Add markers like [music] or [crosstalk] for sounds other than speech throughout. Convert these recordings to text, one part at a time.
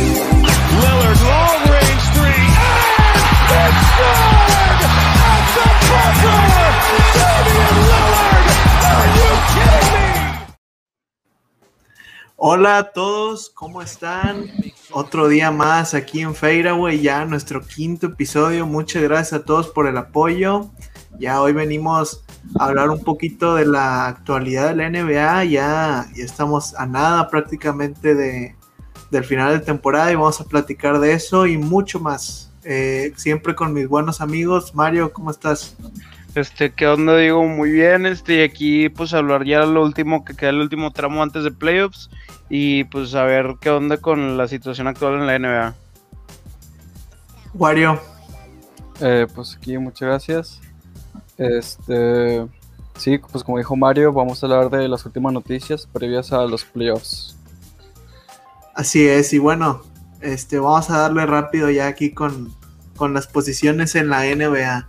Lillard, long range? Hola a todos, ¿cómo están? Otro día más aquí en Fairway, ya nuestro quinto episodio. Muchas gracias a todos por el apoyo. Ya hoy venimos a hablar un poquito de la actualidad de la NBA. Ya, ya estamos a nada prácticamente de, del final de temporada y vamos a platicar de eso y mucho más. Eh, siempre con mis buenos amigos. Mario, ¿cómo estás? Este, ¿qué onda? Digo, muy bien, este, y aquí pues hablar ya lo último, que queda el último tramo antes de playoffs y pues a ver qué onda con la situación actual en la NBA. Wario, Eh, pues aquí muchas gracias. Este, sí, pues como dijo Mario, vamos a hablar de las últimas noticias previas a los playoffs. Así es, y bueno, este, vamos a darle rápido ya aquí con, con las posiciones en la NBA.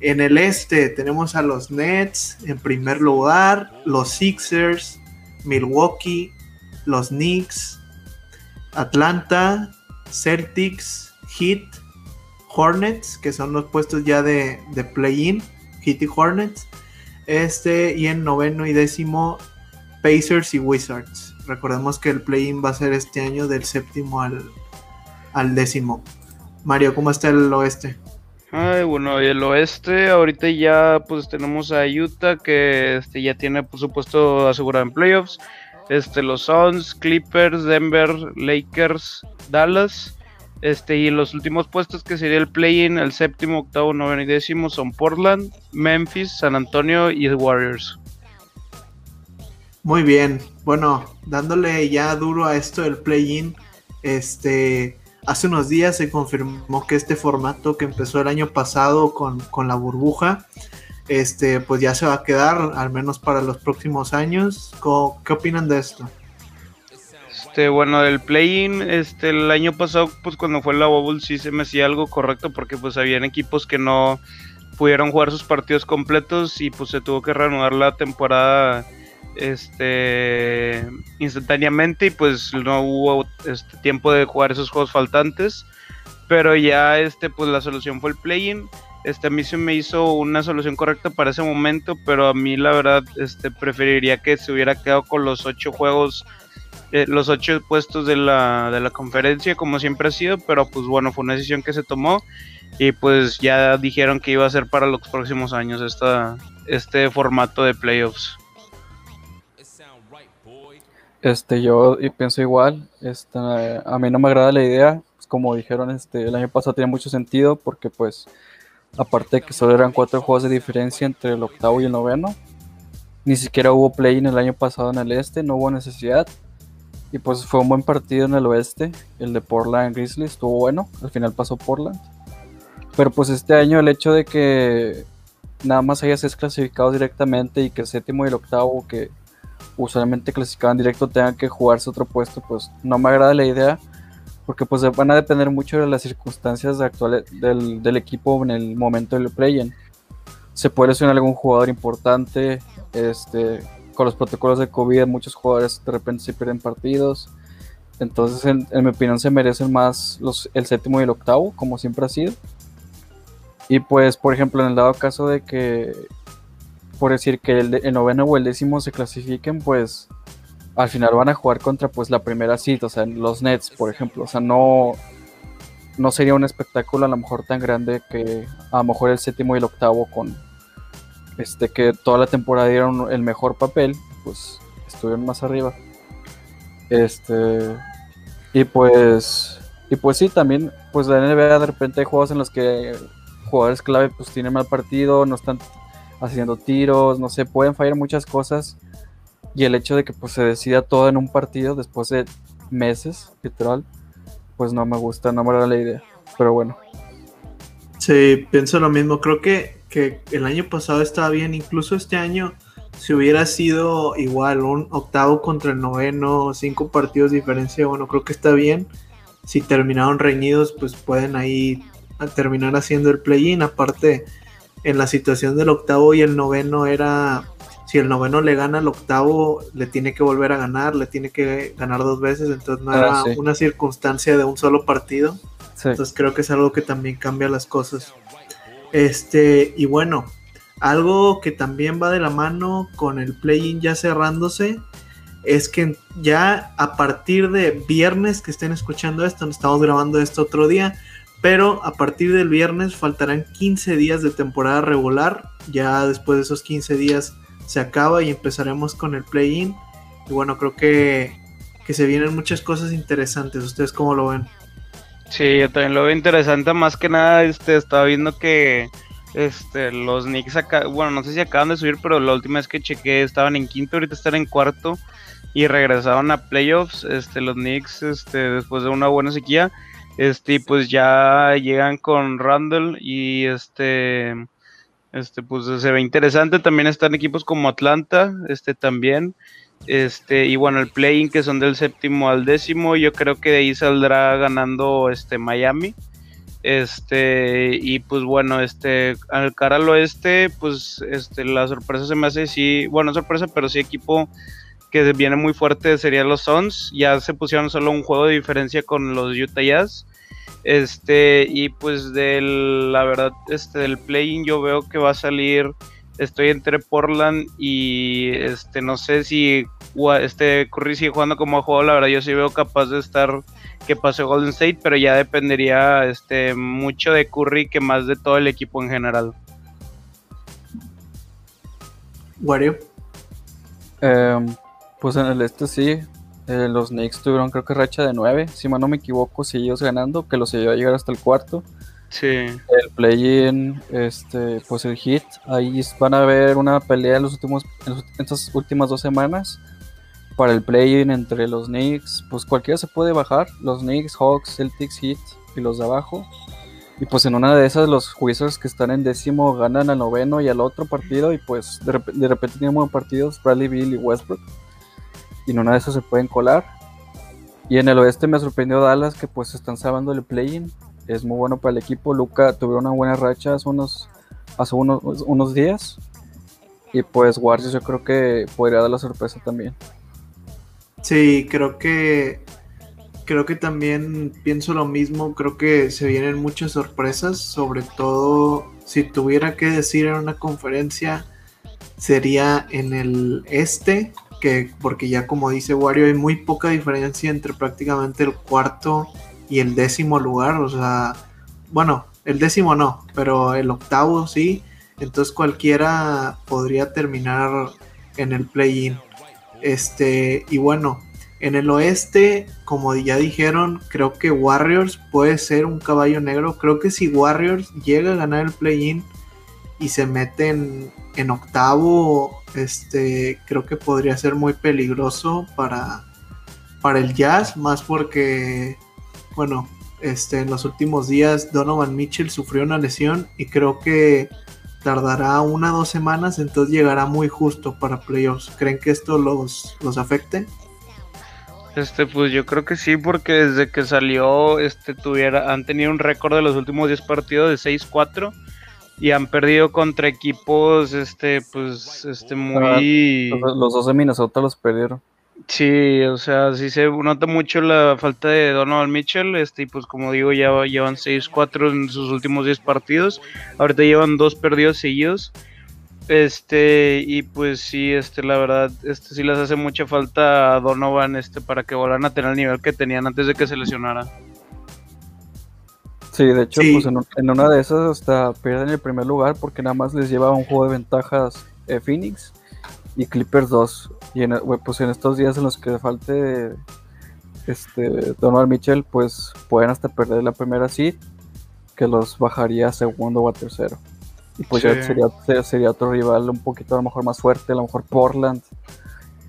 En el este tenemos a los Nets en primer lugar, los Sixers, Milwaukee, los Knicks, Atlanta, Celtics, Heat, Hornets, que son los puestos ya de, de play-in, Heat y Hornets. Este, y en noveno y décimo, Pacers y Wizards. Recordemos que el play-in va a ser este año del séptimo al, al décimo. Mario, ¿cómo está el oeste? Ay, bueno, el oeste, ahorita ya pues tenemos a Utah que este, ya tiene por supuesto asegurado en playoffs. Este, los Suns, Clippers, Denver, Lakers, Dallas. Este, y los últimos puestos que sería el play-in, el séptimo, octavo, noveno y décimo son Portland, Memphis, San Antonio y Warriors. Muy bien. Bueno, dándole ya duro a esto del play-in, este, hace unos días se confirmó que este formato que empezó el año pasado con, con la burbuja, este, pues ya se va a quedar, al menos para los próximos años. ¿Qué opinan de esto? Este, bueno, del play-in, este, el año pasado, pues cuando fue la Bubble sí se me hacía algo correcto porque pues habían equipos que no pudieron jugar sus partidos completos y pues se tuvo que reanudar la temporada este instantáneamente y pues no hubo este tiempo de jugar esos juegos faltantes. Pero ya este pues la solución fue el play-in. Este a mí se me hizo una solución correcta para ese momento pero a mí la verdad este preferiría que se hubiera quedado con los ocho juegos eh, los ocho puestos de la, de la conferencia como siempre ha sido. Pero pues bueno fue una decisión que se tomó. Y pues ya dijeron que iba a ser para los próximos años esta, este formato de playoffs Este, yo pienso igual. Este, a mí no me agrada la idea. pues, como dijeron, este, el año pasado tenía mucho sentido porque, pues, aparte de que solo eran cuatro juegos de diferencia entre el octavo y el noveno, ni siquiera hubo play-in el año pasado en el este, no hubo necesidad. Y pues fue un buen partido en el oeste. El de Portland Grizzlies estuvo bueno. Al final pasó Portland. Pero pues este año el hecho de que nada más haya seis clasificados directamente y que el séptimo y el octavo que usualmente clasificaban directo tengan que jugarse otro puesto, pues no me agrada la idea, porque pues van a depender mucho de las circunstancias actuales del, equipo en el momento del play-in. Se puede lesionar algún jugador importante, este, con los protocolos de COVID muchos jugadores de repente se pierden partidos, entonces en, en mi opinión se merecen más los, el séptimo y el octavo, como siempre ha sido. Y pues, por ejemplo, en el dado caso de que por decir que el, el noveno o el décimo se clasifiquen, pues al final van a jugar contra pues la primera cita, o sea, los Nets, por ejemplo, o sea, no no sería un espectáculo a lo mejor tan grande que a lo mejor el séptimo y el octavo con este que toda la temporada dieron el mejor papel, pues estuvieron más arriba. Este y pues y pues sí, también pues la NBA de repente hay juegos en los que jugadores clave pues tienen mal partido, no están haciendo tiros, no sé, pueden fallar muchas cosas. Y el hecho de que pues se decida todo en un partido después de meses, literal, pues no me gusta, no me agrada la idea. Pero bueno, Sí, pienso lo mismo. Creo que, que el año pasado estaba bien. Incluso este año, si hubiera sido igual, un octavo contra el noveno, cinco partidos de diferencia, bueno, creo que está bien. Si terminaron reñidos, pues pueden ahí terminar haciendo el play-in. Aparte, en la situación del octavo y el noveno era, si el noveno le gana al octavo, le tiene que volver a ganar, le tiene que ganar dos veces, entonces no Ah, era sí. una circunstancia de un solo partido. Sí. Entonces creo que es algo que también cambia las cosas. Este, y bueno, algo que también va de la mano con el play-in ya cerrándose, es que ya a partir de viernes que estén escuchando esto, estamos grabando esto otro día, pero a partir del viernes faltarán 15 días de temporada regular, ya después de esos 15 días se acaba y empezaremos con el play-in. Y bueno, creo que, que se vienen muchas cosas interesantes. ¿Ustedes cómo lo ven? Sí, yo también lo veo interesante. Más que nada, este, estaba viendo que este, los Knicks bueno, no sé si acaban de subir, pero la última vez que chequé estaban en quinto, ahorita están en cuarto y regresaron a playoffs. Este, los Knicks, este, después de una buena sequía, este, pues ya llegan con Randall y este, este, pues se ve interesante. También están equipos como Atlanta, este, también. Este, y bueno, el play-in que son del séptimo al décimo, yo creo que de ahí saldrá ganando este Miami. Este, y pues bueno, este, al cara al oeste, pues este, la sorpresa se me hace sí, bueno, sorpresa, pero sí equipo que viene muy fuerte serían los Suns. Ya se pusieron solo un juego de diferencia con los Utah Jazz. Este, y pues del, la verdad, este, del play-in yo veo que va a salir estoy entre Portland y este no sé si este Curry sigue jugando como ha jugado, la verdad yo sí veo capaz de estar que pase Golden State, pero ya dependería este mucho de Curry que más de todo el equipo en general. Wario. Em, pues en el este sí, eh, los Knicks tuvieron creo que racha de 9, si mal no me equivoco, ellos ganando, que los llevó a llegar hasta el cuarto. Sí. El play-in, este, pues el hit, ahí van a ver una pelea en, los últimos, en, los- en estas últimas dos semanas para el play-in entre los Knicks, pues cualquiera se puede bajar, los Knicks, Hawks, Celtics, Heat y los de abajo. Y pues en una de esas los Wizards que están en décimo ganan al noveno y al otro partido y pues de, rep- de repente tienen buenos partidos Bradley Bill y Westbrook. Y en una de esas se pueden colar. Y en el oeste me sorprendió Dallas que pues están salvando el play-in. Es muy bueno para el equipo. Luca tuvieron una buena racha hace unos, hace unos, unos días. Y pues Warriors yo creo que podría dar la sorpresa también. Sí, creo que creo que también pienso lo mismo, creo que se vienen muchas sorpresas, sobre todo si tuviera que decir en una conferencia sería en el este, que porque ya como dice Wario hay muy poca diferencia entre prácticamente el cuarto y el décimo lugar, o sea, bueno, el décimo no, pero el octavo sí, entonces cualquiera podría terminar en el play-in. Este, y bueno, en el oeste, como ya dijeron, creo que Warriors puede ser un caballo negro. Creo que si Warriors llega a ganar el play-in y se meten en octavo, este, creo que podría ser muy peligroso para, para el Jazz, más porque, bueno, este, en los últimos días Donovan Mitchell sufrió una lesión y creo que tardará una o dos semanas, entonces llegará muy justo para playoffs. ¿Creen que esto los, los afecte? Este, pues yo creo que sí, porque desde que salió, este, tuviera, han tenido un récord de los últimos 10 partidos de 6-4 y han perdido contra equipos, este, pues, este, muy... Los, los dos de Minnesota los perdieron. Sí, o sea, sí se nota mucho la falta de Donovan Mitchell, este, y pues como digo, ya va- llevan 6-4 en sus últimos 10 partidos, ahorita llevan dos perdidos seguidos, este, y pues sí, este, la verdad, este, sí les hace mucha falta a Donovan, este, para que vuelvan a tener el nivel que tenían antes de que se lesionara. Sí, de hecho, Sí. pues en, en una de esas hasta pierden el primer lugar porque nada más les lleva un juego de ventajas eh, Phoenix y Clippers 2. Y en, pues en estos días en los que falte este Donovan Mitchell, pues pueden hasta perder la primera seed, que los bajaría a segundo o a tercero. Y pues Sí. ya sería, se- sería otro rival un poquito a lo mejor más fuerte, a lo mejor Portland.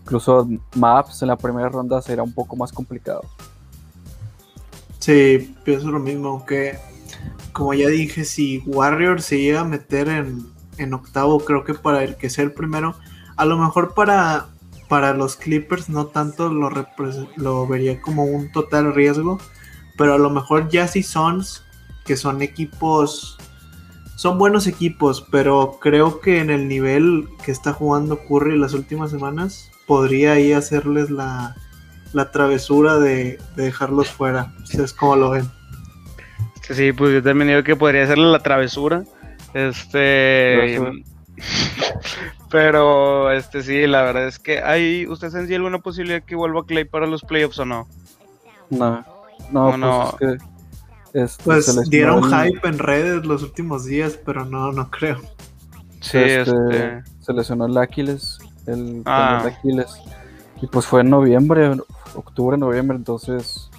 Incluso Maps en la primera ronda será un poco más complicado. Sí, pienso lo mismo, aunque como ya dije, si Warriors se llega a meter en, en octavo, creo que para el que sea el primero, a lo mejor para, para los Clippers no tanto lo, lo vería como un total riesgo, pero a lo mejor ya si Suns, que son equipos son buenos equipos, pero creo que en el nivel que está jugando Curry las últimas semanas, podría ahí hacerles la, la travesura de, de dejarlos fuera. Ustedes cómo lo ven. Sí, pues yo también digo que podría hacerle la travesura. Este. [laughs] Pero, este sí, la verdad es que hay. ¿Usted en sí alguna posibilidad que vuelva Clay para los playoffs o no? No, no, No, pues no. es que, este, Pues dieron el- hype en redes los últimos días, pero no, no creo. Sí, este, este. se lesionó el Aquiles, el Ah. tendón de Aquiles. Y pues fue en noviembre, octubre, noviembre, entonces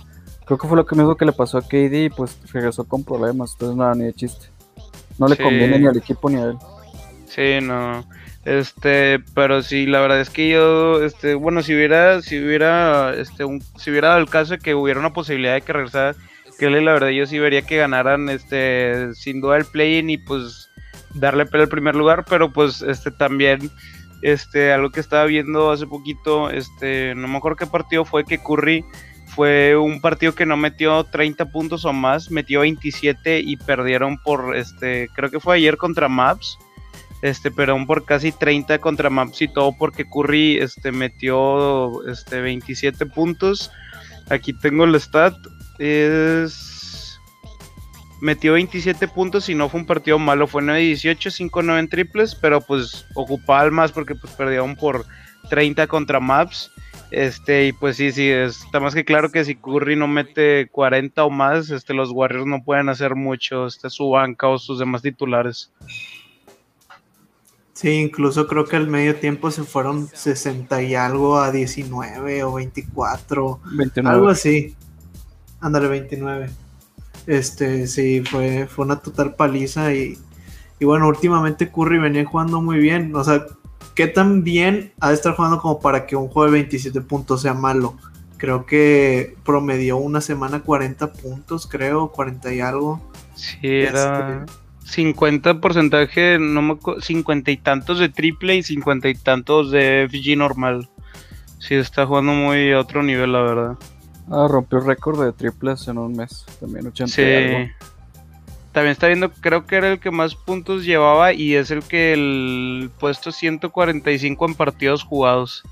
creo que fue lo que mismo que le pasó a KD y pues regresó con problemas, entonces nada, ni de chiste. No le Sí. conviene ni al equipo ni a él. Sí, no. Este, pero sí, la verdad es que yo, este, bueno, si hubiera, si hubiera, este, un, si hubiera dado el caso de que hubiera una posibilidad de que regresara Kelly, la verdad yo sí vería que ganaran, este, sin duda el play-in y pues darle pelea al primer lugar, pero pues, este, también, este, algo que estaba viendo hace poquito, este, no me acuerdo qué partido fue que Curry fue un partido que no metió 30 puntos o más, metió 27 y perdieron por, este, creo que fue ayer contra Maps este, pero por casi 30 contra Maps y todo porque Curry este, metió este, 27 puntos. Aquí tengo el stat. Es... Metió 27 puntos y no fue un partido malo. Fue 9-18, 5-9 en triples, pero pues ocupaba al más porque pues perdieron por 30 contra Maps. Este, y pues sí, sí, está más que claro que si Curry no mete 40 o más, este, los Warriors no pueden hacer mucho, este, su banca o sus demás titulares. Sí, incluso creo que al medio tiempo se fueron 60 y algo a 19 o 24. 29. Algo así. Ándale, 29. Este, sí, fue, fue una total paliza y, y bueno, últimamente Curry venía jugando muy bien. O sea, ¿qué tan bien ha de estar jugando como para que un juego de 27 puntos sea malo? Creo que promedió una semana 40 puntos, creo, 40 y algo. Sí, era 50 porcentaje, no me acu- 50 y tantos de triple y 50 y tantos de FG normal. Sí, está jugando muy a otro nivel, la verdad. Ah, rompió récord de triples en un mes, también 80 Sí. y algo. También está viendo, creo que era el que más puntos llevaba y es el que el puesto 145 en partidos jugados.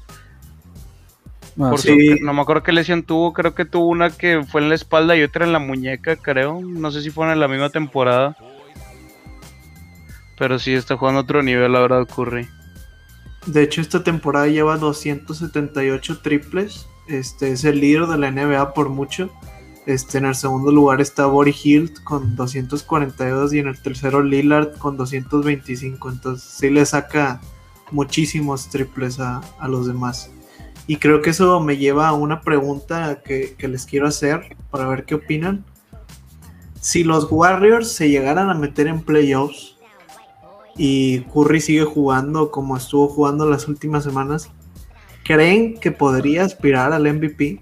Ah, Por sí. sí. su- no me acuerdo qué lesión tuvo, creo que tuvo una que fue en la espalda y otra en la muñeca, creo. No sé si fueron en la misma temporada. Pero sí, está jugando a otro nivel, la verdad, Curry. De hecho, esta temporada lleva 278 triples. Este es el líder de la NBA por mucho. Este, en el segundo lugar está Body Hilt con 242 y en el tercero Lillard con 225. Entonces sí le saca muchísimos triples a, a los demás. Y creo que eso me lleva a una pregunta que, que les quiero hacer para ver qué opinan. Si los Warriors se llegaran a meter en playoffs y Curry sigue jugando como estuvo jugando las últimas semanas, ¿creen que podría aspirar al MVP?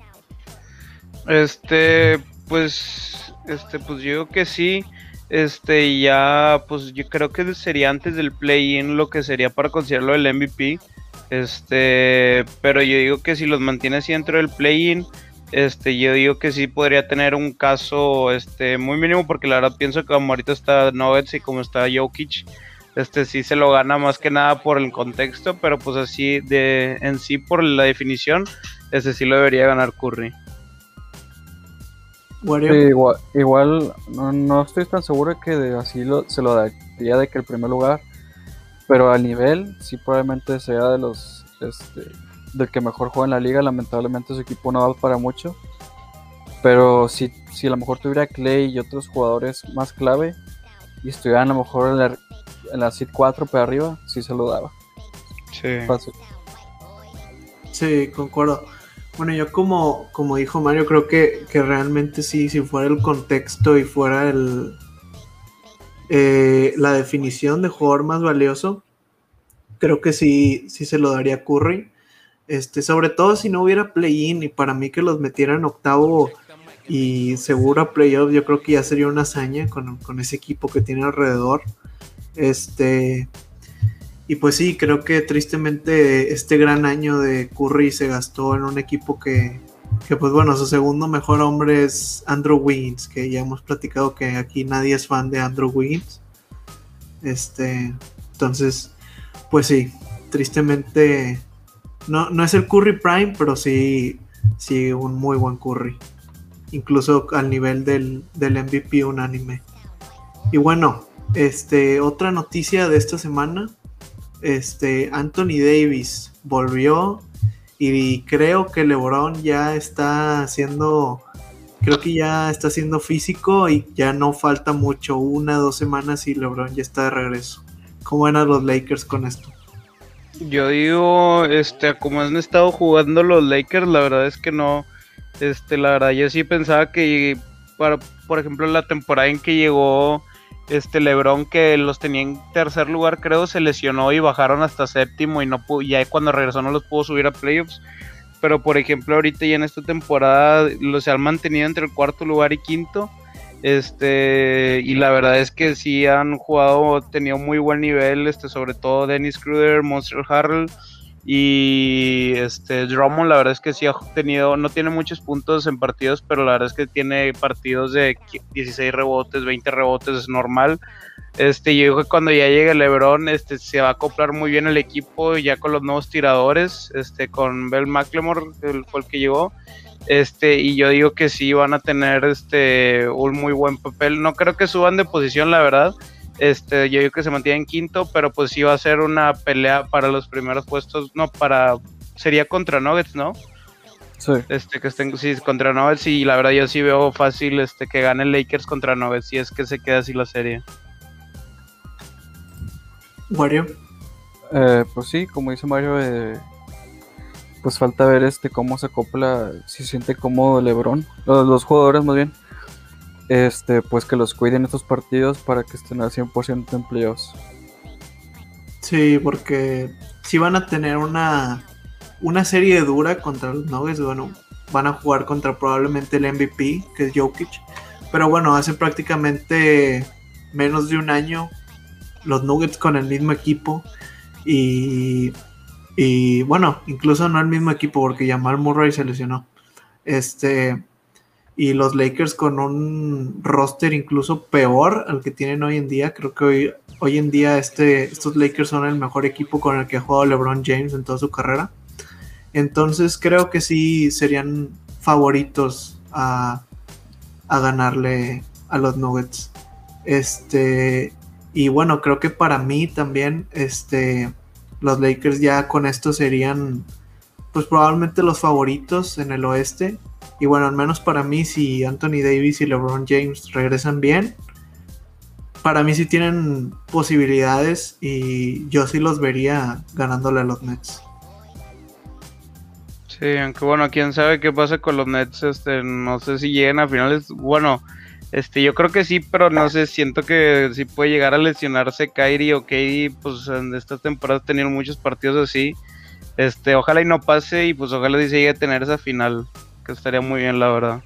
Este, pues, este, pues yo digo que sí. Este, ya, pues yo creo que sería antes del play-in lo que sería para considerarlo el MVP. Este, pero yo digo que si los mantiene así dentro del play-in, este, yo digo que sí podría tener un caso, este, muy mínimo, porque la verdad pienso que como ahorita está Nuggets y como está Jokic, este sí se lo gana más que nada por el contexto, pero pues así de en sí por la definición, este sí lo debería ganar Curry. Wario? Sí, igual, igual no, no estoy tan seguro que de así lo, se lo daría de que el primer lugar, pero al nivel sí probablemente sea de los este, del que mejor juega en la liga. Lamentablemente su equipo no va para mucho, pero si, si a lo mejor tuviera Clay y otros jugadores más clave y estuvieran a lo mejor en la, en la seed 4 para arriba, sí se lo daba. Sí. Fácil. Sí, concuerdo. Bueno, yo como, como dijo Mario, creo que, que realmente sí, si fuera el contexto y fuera el eh, la definición de jugador más valioso, creo que sí, sí se lo daría a Curry. Este, sobre todo si no hubiera play-in y para mí que los metieran octavo y seguro a playoff, yo creo que ya sería una hazaña con, con ese equipo que tiene alrededor. Este, y pues sí, creo que tristemente este gran año de Curry se gastó en un equipo que, que pues bueno, su segundo mejor hombre es Andrew Wiggins, que ya hemos platicado que aquí nadie es fan de Andrew Wiggins. Este, entonces, pues sí, tristemente no, no es el Curry Prime, pero sí, sí un muy buen Curry. Incluso al nivel del, del MVP unánime. Y bueno, este, otra noticia de esta semana. Este, Anthony Davis volvió y creo que LeBron ya está haciendo, creo que ya está haciendo físico y ya no falta mucho, una, dos semanas y LeBron ya está de regreso. ¿Cómo van a los Lakers con esto? Yo digo, este, como han estado jugando los Lakers, la verdad es que no, este, la verdad yo sí pensaba que para, por ejemplo, la temporada en que llegó este LeBron que los tenía en tercer lugar, creo, se lesionó y bajaron hasta séptimo y no pudo, ya cuando regresó no los pudo subir a playoffs. Pero por ejemplo, ahorita ya en esta temporada los han mantenido entre el cuarto lugar y quinto. Este, y la verdad es que sí han jugado, tenido muy buen nivel, este, sobre todo Dennis Kruder, Monster Harrell y este Drummond, la verdad es que sí ha tenido, no tiene muchos puntos en partidos, pero la verdad es que tiene partidos de 16 rebotes, 20 rebotes, es normal. Este, yo digo que cuando ya llegue LeBron, este, se va a acoplar muy bien el equipo, ya con los nuevos tiradores, este, con Bell McLemore, el, fue el que llegó. Este, y yo digo que sí van a tener este un muy buen papel. No creo que suban de posición, la verdad este, yo digo que se mantiene en quinto, pero pues sí va a ser una pelea para los primeros puestos. No, para. Sería contra Nuggets, ¿no? Sí. Este, que estén sí, contra Nuggets y la verdad yo sí veo fácil este que gane Lakers contra Nuggets si es que se queda así la serie. Mario. Eh, pues sí, como dice Mario, eh, pues falta ver este cómo se acopla, si siente cómodo LeBron, los, los jugadores más bien, este, pues que los cuiden estos partidos para que estén al 100% empleos. Sí, porque si van a tener una, una serie dura contra los Nuggets, bueno, van a jugar contra probablemente el MVP, que es Jokic. Pero bueno, hace prácticamente menos de un año los Nuggets con el mismo equipo. Y, y bueno, incluso no el mismo equipo porque Jamal Murray se lesionó. Este, y los Lakers con un roster incluso peor al que tienen hoy en día. Creo que hoy, hoy en día este, estos Lakers son el mejor equipo con el que ha jugado LeBron James en toda su carrera. Entonces creo que sí serían favoritos a, a ganarle a los Nuggets. Este, y bueno, creo que para mí también este, los Lakers ya con esto serían pues probablemente los favoritos en el oeste y bueno, al menos para mí, si Anthony Davis y LeBron James regresan bien, para mí sí tienen posibilidades y yo sí los vería ganándole a los Nets. Sí, aunque bueno, quién sabe qué pasa con los Nets, este, no sé si lleguen a finales, bueno, este, yo creo que sí, pero no sé, siento que sí puede llegar a lesionarse Kyrie o Katie, pues en estas temporadas tenido muchos partidos así, este, ojalá y no pase y pues ojalá se llegue a tener esa final que estaría muy bien, la verdad.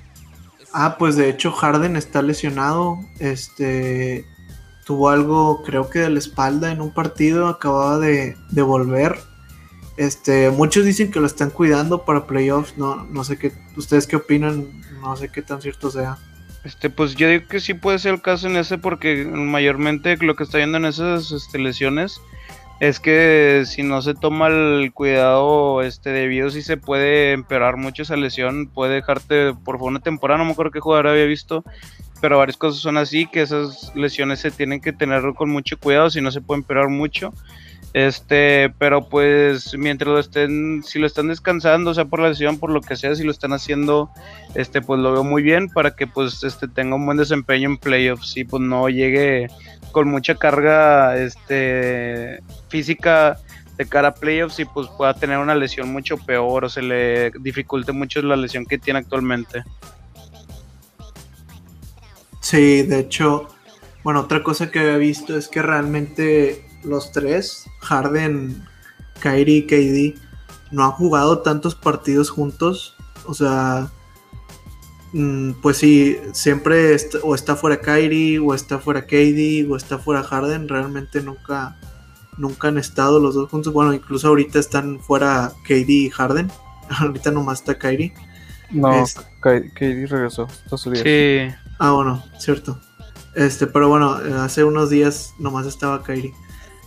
Ah, pues de hecho Harden está lesionado. Este tuvo algo, creo que de la espalda en un partido, acababa de, de volver. Este, muchos dicen que lo están cuidando para playoffs. No, no sé qué, ustedes qué opinan, no sé qué tan cierto sea. Este, pues yo digo que sí puede ser el caso en ese, porque mayormente lo que está viendo en esas este, lesiones es que si no se toma el cuidado este debido si se puede empeorar mucho esa lesión, puede dejarte por una temporada, no me acuerdo qué jugador había visto, pero varias cosas son así, que esas lesiones se tienen que tener con mucho cuidado, si no se puede empeorar mucho. Este, pero pues mientras lo estén, si lo están descansando, sea por la lesión, por lo que sea, si lo están haciendo, este, pues lo veo muy bien para que pues este tenga un buen desempeño en playoffs y pues no llegue con mucha carga este, física de cara a playoffs y pues pueda tener una lesión mucho peor o se le dificulte mucho la lesión que tiene actualmente. Sí, de hecho, bueno, otra cosa que había visto es que realmente los tres, Harden, Kyrie y KD, no han jugado tantos partidos juntos. O sea, pues sí, siempre o está fuera Kyrie, o está fuera KD, o está fuera Harden. Realmente nunca, nunca han estado los dos juntos. Bueno, incluso ahorita están fuera KD y Harden. [laughs] ahorita nomás está Kyrie. No, KD regresó. Sí. Ah, bueno, cierto. Este, pero bueno, hace unos días nomás estaba Kyrie.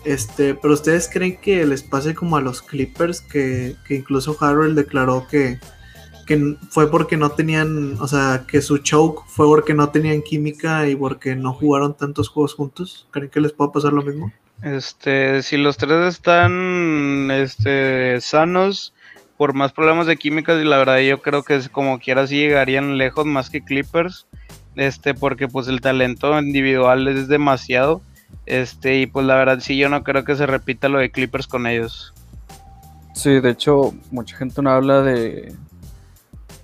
Este, pero ustedes creen que les pase como a los Clippers, que, que incluso Harrell declaró que, que fue porque no tenían, o sea, que su choke fue porque no tenían química y porque no jugaron tantos juegos juntos. ¿Creen que les pueda pasar lo mismo? Este, si los tres están este, sanos, por más problemas de química, la verdad yo creo que como quiera sí llegarían lejos más que Clippers. Este, porque pues el talento individual es demasiado. Este, y pues la verdad sí yo no creo que se repita lo de Clippers con ellos. Sí, de hecho, mucha gente no habla de,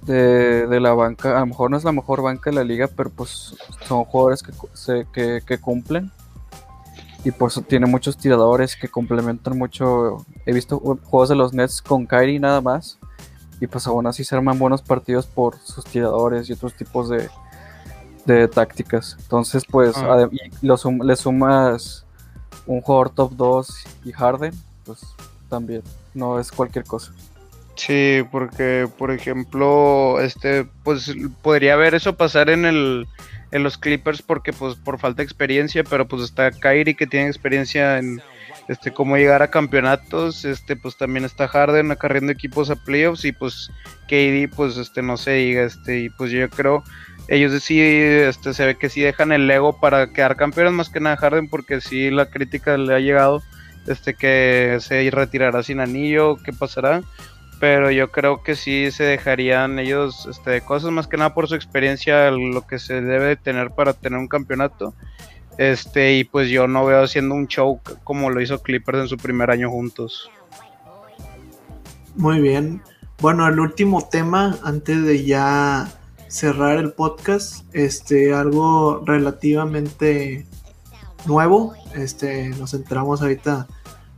de, la banca, a lo mejor no es la mejor banca de la liga, pero pues son jugadores que, se, que, cumplen. Y pues tiene muchos tiradores que complementan mucho. He visto juegos de los Nets con Kyrie nada más. Y pues aún así se arman buenos partidos por sus tiradores y otros tipos de, de tácticas. Entonces pues ah. le sumas un jugador top 2 y Harden, pues también no es cualquier cosa. Sí, porque por ejemplo, este, pues podría ver eso pasar en el en los Clippers porque pues por falta de experiencia, pero pues está Kyrie que tiene experiencia en este cómo llegar a campeonatos, este pues también está Harden acarreando equipos a playoffs y pues KD pues este no sé, diga este y pues yo creo ellos sí este se ve que sí dejan el ego para quedar campeones más que nada Harden porque sí la crítica le ha llegado este que se retirará sin anillo, qué pasará pero yo creo que sí se dejarían ellos este, cosas más que nada por su experiencia, lo que se debe tener para tener un campeonato. Este, y pues yo no veo haciendo un show como lo hizo Clippers en su primer año juntos. Muy bien. Bueno, el último tema, antes de ya cerrar el podcast, este, algo relativamente nuevo. Este, nos entramos ahorita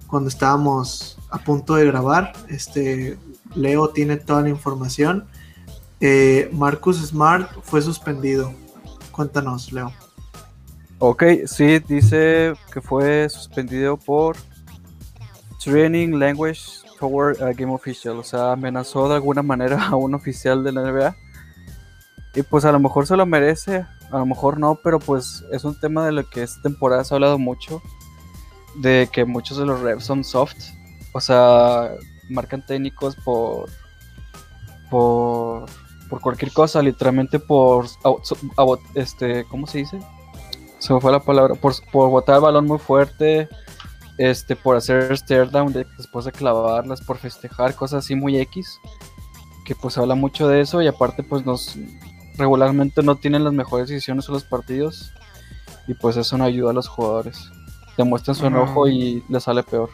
cuando estábamos a punto de grabar. Este, Leo tiene toda la información. Eh, Marcus Smart fue suspendido. Cuéntanos, Leo. Ok, sí, dice que fue suspendido por Training Language Toward a Game Official. O sea, amenazó de alguna manera [laughs] a un oficial de la NBA. Y pues a lo mejor se lo merece, a lo mejor no, pero pues es un tema de lo que esta temporada se ha hablado mucho. De que muchos de los reps son soft. O sea, marcan técnicos por, por, por cualquier cosa, literalmente por, este, ¿cómo se dice? Se me fue la palabra, por, por botar el balón muy fuerte, este, por hacer stare down después de clavarlas, por festejar, cosas así muy X, que pues habla mucho de eso y aparte pues nos regularmente no tienen las mejores decisiones en los partidos y pues eso no ayuda a los jugadores. Demuestran su enojo y les sale peor.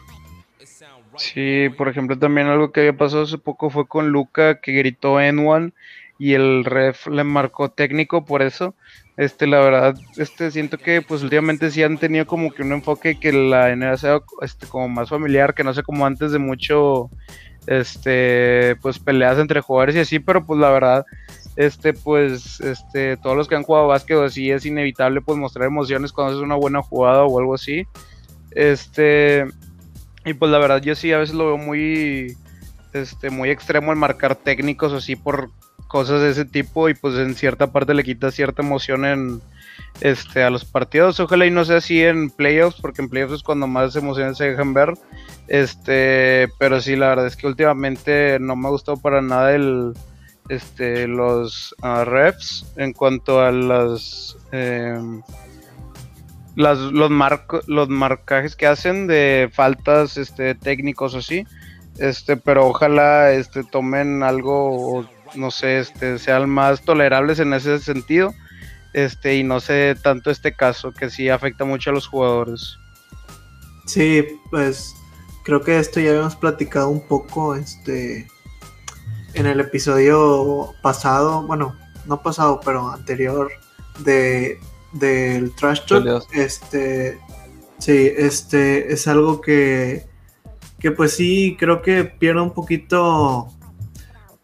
Sí, por ejemplo, también algo que había pasado hace poco fue con Luca que gritó en one y el ref le marcó técnico por eso. Este, la verdad, este, siento que pues últimamente sí han tenido como que un enfoque que la NBA sea este, como más familiar, que no sé como antes de mucho, este, pues peleas entre jugadores y así, pero pues la verdad, este, pues, este, todos los que han jugado básquet así es inevitable pues mostrar emociones cuando es una buena jugada o algo así. Este, y pues la verdad yo sí a veces lo veo muy, este, muy extremo el marcar técnicos así por cosas de ese tipo y pues en cierta parte le quita cierta emoción en, este, a los partidos. Ojalá y no sea así en playoffs, porque en playoffs es cuando más emociones se dejan ver. Este, pero sí, la verdad es que últimamente no me ha gustado para nada el, este, los uh, refs en cuanto a las... Eh, las, los, los marcajes que hacen de faltas este, técnicos o así. Este, pero ojalá este, tomen algo, no sé, este, sean más tolerables en ese sentido. Este, y no sé tanto este caso que sí afecta mucho a los jugadores. Sí, pues creo que esto ya habíamos platicado un poco este en el episodio pasado, bueno, no pasado, pero anterior de del trash talk, este, sí, este, es algo que, que pues sí, creo que pierde un poquito,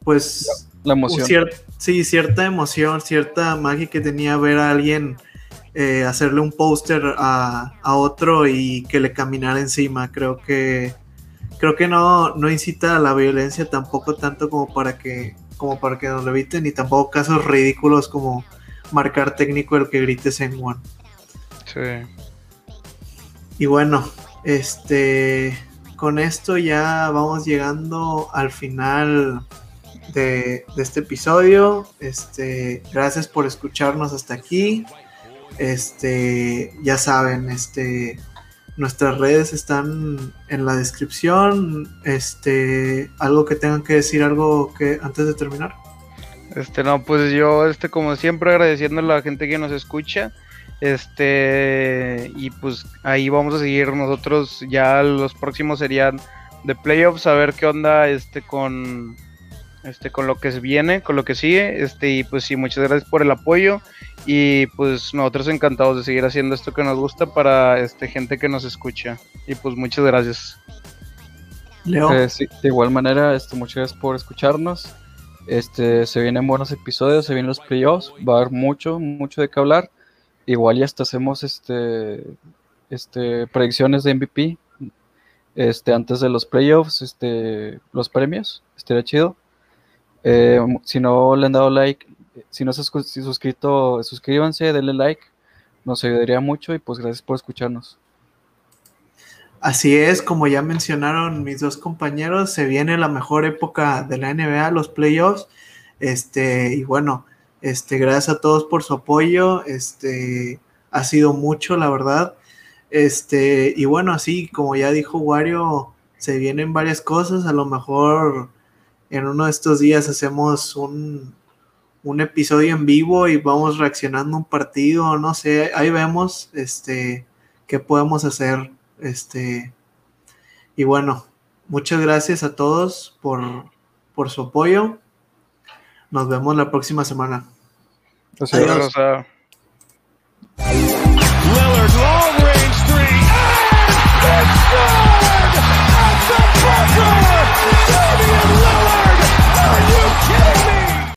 pues, la, emoción. sí, cierta emoción, cierta magia que tenía ver a alguien eh, hacerle un póster a, a, otro y que le caminara encima. Creo que creo que no, no incita a la violencia tampoco tanto como para que como para que nos lo eviten y tampoco casos ridículos como marcar técnico el que grites en one. Sí. Y bueno, este, con esto ya vamos llegando al final de, de este episodio. Este, gracias por escucharnos hasta aquí. Este, ya saben, este, nuestras redes están en la descripción. Este, algo que tengan que decir, algo que antes de terminar. Este, no, pues yo, este, como siempre, agradeciendo a la gente que nos escucha. Este, y pues ahí vamos a seguir nosotros. Ya los próximos serían de playoffs, a ver qué onda este con este con lo que se viene, con lo que sigue. Este, y pues sí, muchas gracias por el apoyo. Y pues nosotros encantados de seguir haciendo esto que nos gusta para este gente que nos escucha. Y pues muchas gracias. Leo. Eh, sí, de igual manera, este, muchas gracias por escucharnos. Este, se vienen buenos episodios, se vienen los playoffs, va a haber mucho, mucho de qué hablar. Igual ya hasta hacemos este, este, predicciones de MVP este, antes de los playoffs, este, los premios, estaría chido. Eh, si no le han dado like, si no se han suscrito, suscríbanse, denle like, nos ayudaría mucho y pues gracias por escucharnos. Así es, como ya mencionaron mis dos compañeros, se viene la mejor época de la NBA, los playoffs. Este, y bueno, este, gracias a todos por su apoyo. Este, ha sido mucho, la verdad. Este, y bueno, así como ya dijo Wario, se vienen varias cosas. A lo mejor en uno de estos días hacemos un, un episodio en vivo y vamos reaccionando un partido, no sé, ahí vemos este qué podemos hacer. Este, y bueno, muchas gracias a todos por, por su apoyo. Nos vemos la próxima semana. Adiós.